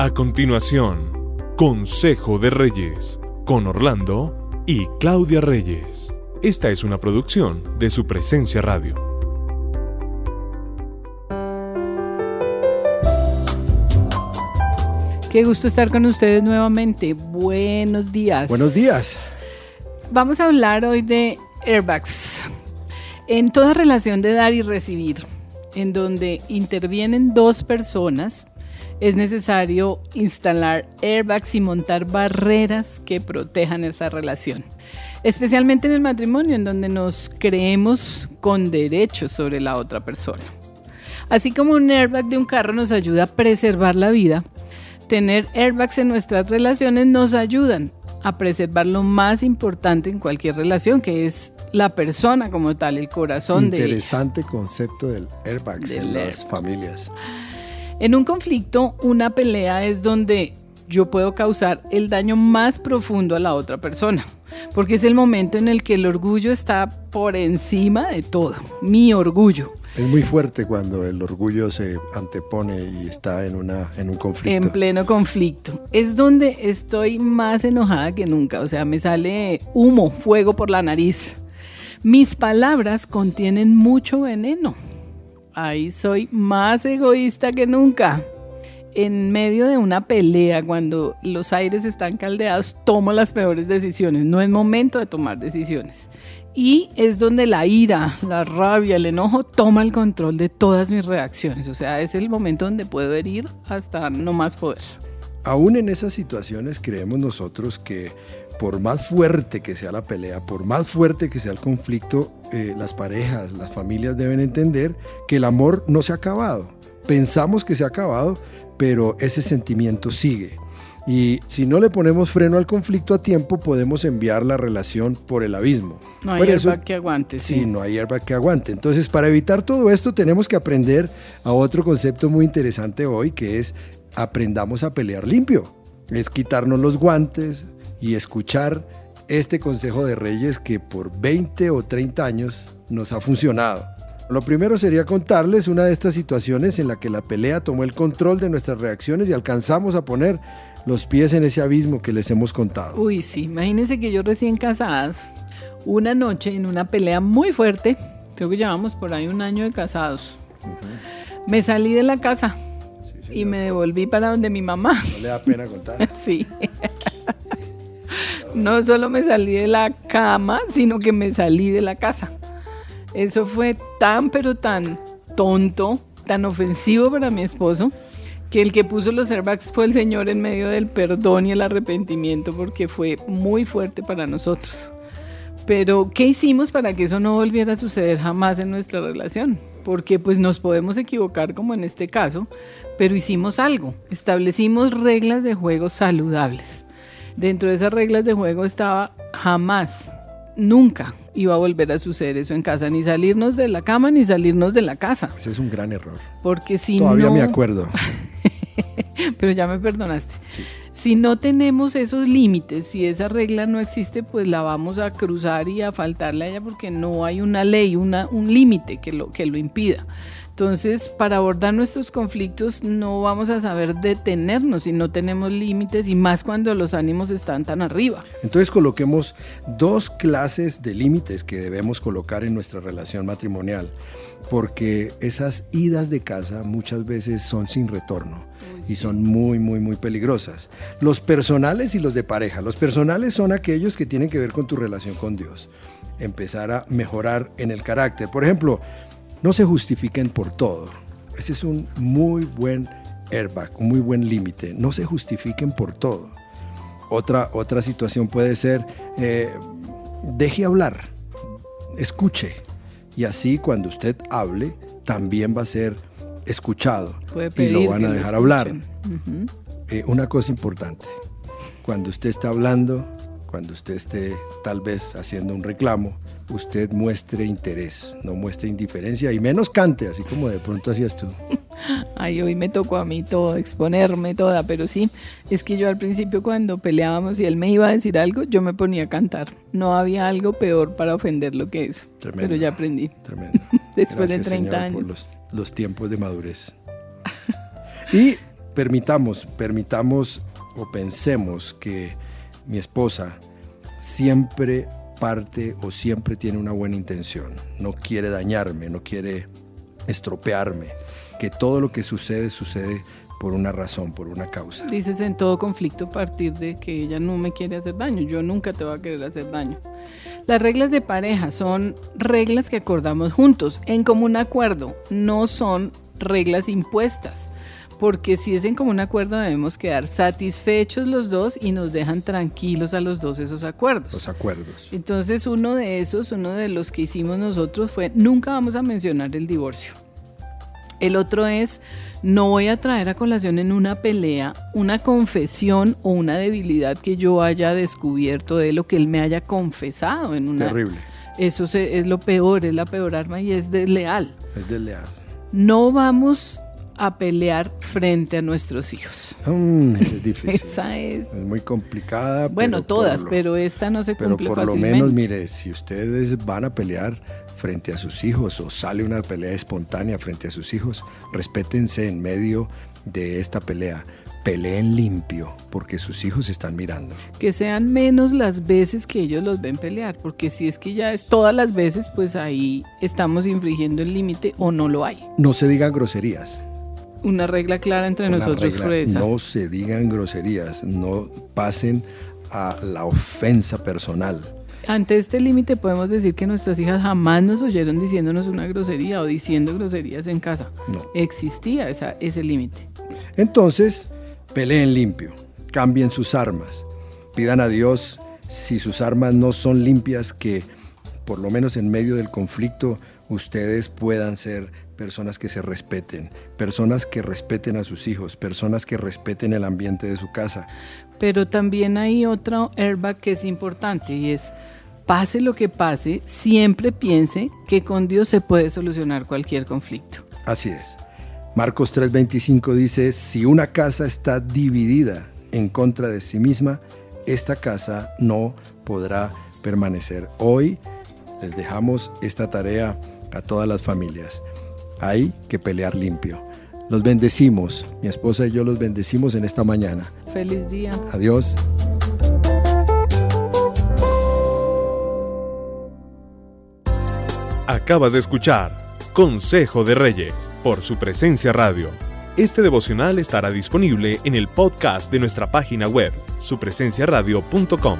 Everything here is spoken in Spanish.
A continuación, Consejo de Reyes, con Orlando y Claudia Reyes. Esta es una producción de su presencia radio. Qué gusto estar con ustedes nuevamente. Buenos días. Buenos días. Vamos a hablar hoy de airbags. En toda relación de dar y recibir, en donde intervienen dos personas, es necesario instalar airbags y montar barreras que protejan esa relación. Especialmente en el matrimonio, en donde nos creemos con derechos sobre la otra persona. Así como un airbag de un carro nos ayuda a preservar la vida, tener airbags en nuestras relaciones nos ayudan a preservar lo más importante en cualquier relación, que es la persona como tal, el corazón de Interesante concepto del airbags en las familias. En un conflicto, una pelea es donde yo puedo causar el daño más profundo a la otra persona, porque es el momento en el que el orgullo está por encima de todo, mi orgullo. Es muy fuerte cuando el orgullo se antepone y está en, una, en un conflicto. En pleno conflicto. Es donde estoy más enojada que nunca, o sea, me sale humo, fuego por la nariz. Mis palabras contienen mucho veneno ahí soy más egoísta que nunca. En medio de una pelea, cuando los aires están caldeados, tomo las peores decisiones. No es momento de tomar decisiones. Y es donde la ira, la rabia, el enojo toma el control de todas mis reacciones. O sea, es el momento donde puedo herir hasta no más poder. Aún en esas situaciones creemos nosotros que por más fuerte que sea la pelea, por más fuerte que sea el conflicto, eh, las parejas, las familias deben entender que el amor no se ha acabado. Pensamos que se ha acabado, pero ese sentimiento sigue. Y si no le ponemos freno al conflicto a tiempo, podemos enviar la relación por el abismo. No hay airbag que aguante. Sí. sí, no hay airbag que aguante. Entonces, para evitar todo esto, tenemos que aprender a otro concepto muy interesante hoy, que es aprendamos a pelear limpio. Es quitarnos los guantes, y escuchar este consejo de reyes que por 20 o 30 años nos ha funcionado. Lo primero sería contarles una de estas situaciones en la que la pelea tomó el control de nuestras reacciones y alcanzamos a poner los pies en ese abismo que les hemos contado. Uy, sí, imagínense que yo recién casados, una noche en una pelea muy fuerte, creo que llevamos por ahí un año de casados, me salí de la casa y me devolví para donde mi mamá. ¿No le da pena contar? sí. No solo me salí de la cama, sino que me salí de la casa. Eso fue tan, pero tan tonto, tan ofensivo para mi esposo, que el que puso los airbags fue el Señor en medio del perdón y el arrepentimiento, porque fue muy fuerte para nosotros. Pero, ¿qué hicimos para que eso no volviera a suceder jamás en nuestra relación? Porque pues nos podemos equivocar como en este caso, pero hicimos algo, establecimos reglas de juego saludables dentro de esas reglas de juego estaba jamás, nunca iba a volver a suceder eso en casa, ni salirnos de la cama ni salirnos de la casa. Ese es un gran error. Porque si Todavía me acuerdo. Pero ya me perdonaste. Si no tenemos esos límites, si esa regla no existe, pues la vamos a cruzar y a faltarle a ella porque no hay una ley, una, un límite que lo, que lo impida. Entonces, para abordar nuestros conflictos no vamos a saber detenernos si no tenemos límites y más cuando los ánimos están tan arriba. Entonces, coloquemos dos clases de límites que debemos colocar en nuestra relación matrimonial, porque esas idas de casa muchas veces son sin retorno y son muy, muy, muy peligrosas. Los personales y los de pareja. Los personales son aquellos que tienen que ver con tu relación con Dios. Empezar a mejorar en el carácter. Por ejemplo, no se justifiquen por todo. Ese es un muy buen airbag, un muy buen límite. No se justifiquen por todo. Otra, otra situación puede ser, eh, deje hablar, escuche. Y así cuando usted hable, también va a ser escuchado y lo van a dejar hablar. Eh, una cosa importante, cuando usted está hablando, cuando usted esté tal vez haciendo un reclamo, usted muestre interés, no muestre indiferencia y menos cante, así como de pronto hacías tú. Ay, hoy me tocó a mí todo, exponerme toda, pero sí, es que yo al principio cuando peleábamos y él me iba a decir algo, yo me ponía a cantar. No había algo peor para ofenderlo que eso. pero ya aprendí. Tremendo. Después de 30 años. Por los, los tiempos de madurez. y permitamos, permitamos o pensemos que mi esposa siempre parte o siempre tiene una buena intención, no quiere dañarme, no quiere estropearme, que todo lo que sucede sucede por una razón, por una causa. Dices en todo conflicto partir de que ella no me quiere hacer daño, yo nunca te voy a querer hacer daño. Las reglas de pareja son reglas que acordamos juntos, en común acuerdo, no son reglas impuestas porque si es en común acuerdo debemos quedar satisfechos los dos y nos dejan tranquilos a los dos esos acuerdos. Los acuerdos. Entonces uno de esos, uno de los que hicimos nosotros fue nunca vamos a mencionar el divorcio. El otro es no voy a traer a colación en una pelea una confesión o una debilidad que yo haya descubierto de lo que él me haya confesado en una Terrible. Eso es lo peor, es la peor arma y es desleal. Es desleal. No vamos a pelear frente a nuestros hijos. Mm, es difícil. Esa es. Es muy complicada. Bueno, todas, pero esta no se pero cumple por lo menos, mire, si ustedes van a pelear frente a sus hijos o sale una pelea espontánea frente a sus hijos, respétense en medio de esta pelea. Peleen limpio porque sus hijos están mirando. Que sean menos las veces que ellos los ven pelear, porque si es que ya es todas las veces, pues ahí estamos infringiendo el límite o no lo hay. No se digan groserías una regla clara entre nosotros No se digan groserías, no pasen a la ofensa personal. Ante este límite podemos decir que nuestras hijas jamás nos oyeron diciéndonos una grosería o diciendo groserías en casa. No. Existía esa, ese límite. Entonces, peleen limpio, cambien sus armas, pidan a Dios si sus armas no son limpias que por lo menos en medio del conflicto ustedes puedan ser personas que se respeten, personas que respeten a sus hijos, personas que respeten el ambiente de su casa. Pero también hay otro airbag que es importante y es, pase lo que pase, siempre piense que con Dios se puede solucionar cualquier conflicto. Así es. Marcos 3:25 dice, si una casa está dividida en contra de sí misma, esta casa no podrá permanecer. Hoy les dejamos esta tarea a todas las familias hay que pelear limpio. Los bendecimos, mi esposa y yo los bendecimos en esta mañana. Feliz día. Adiós. Acabas de escuchar Consejo de Reyes por su presencia radio. Este devocional estará disponible en el podcast de nuestra página web, supresenciaradio.com.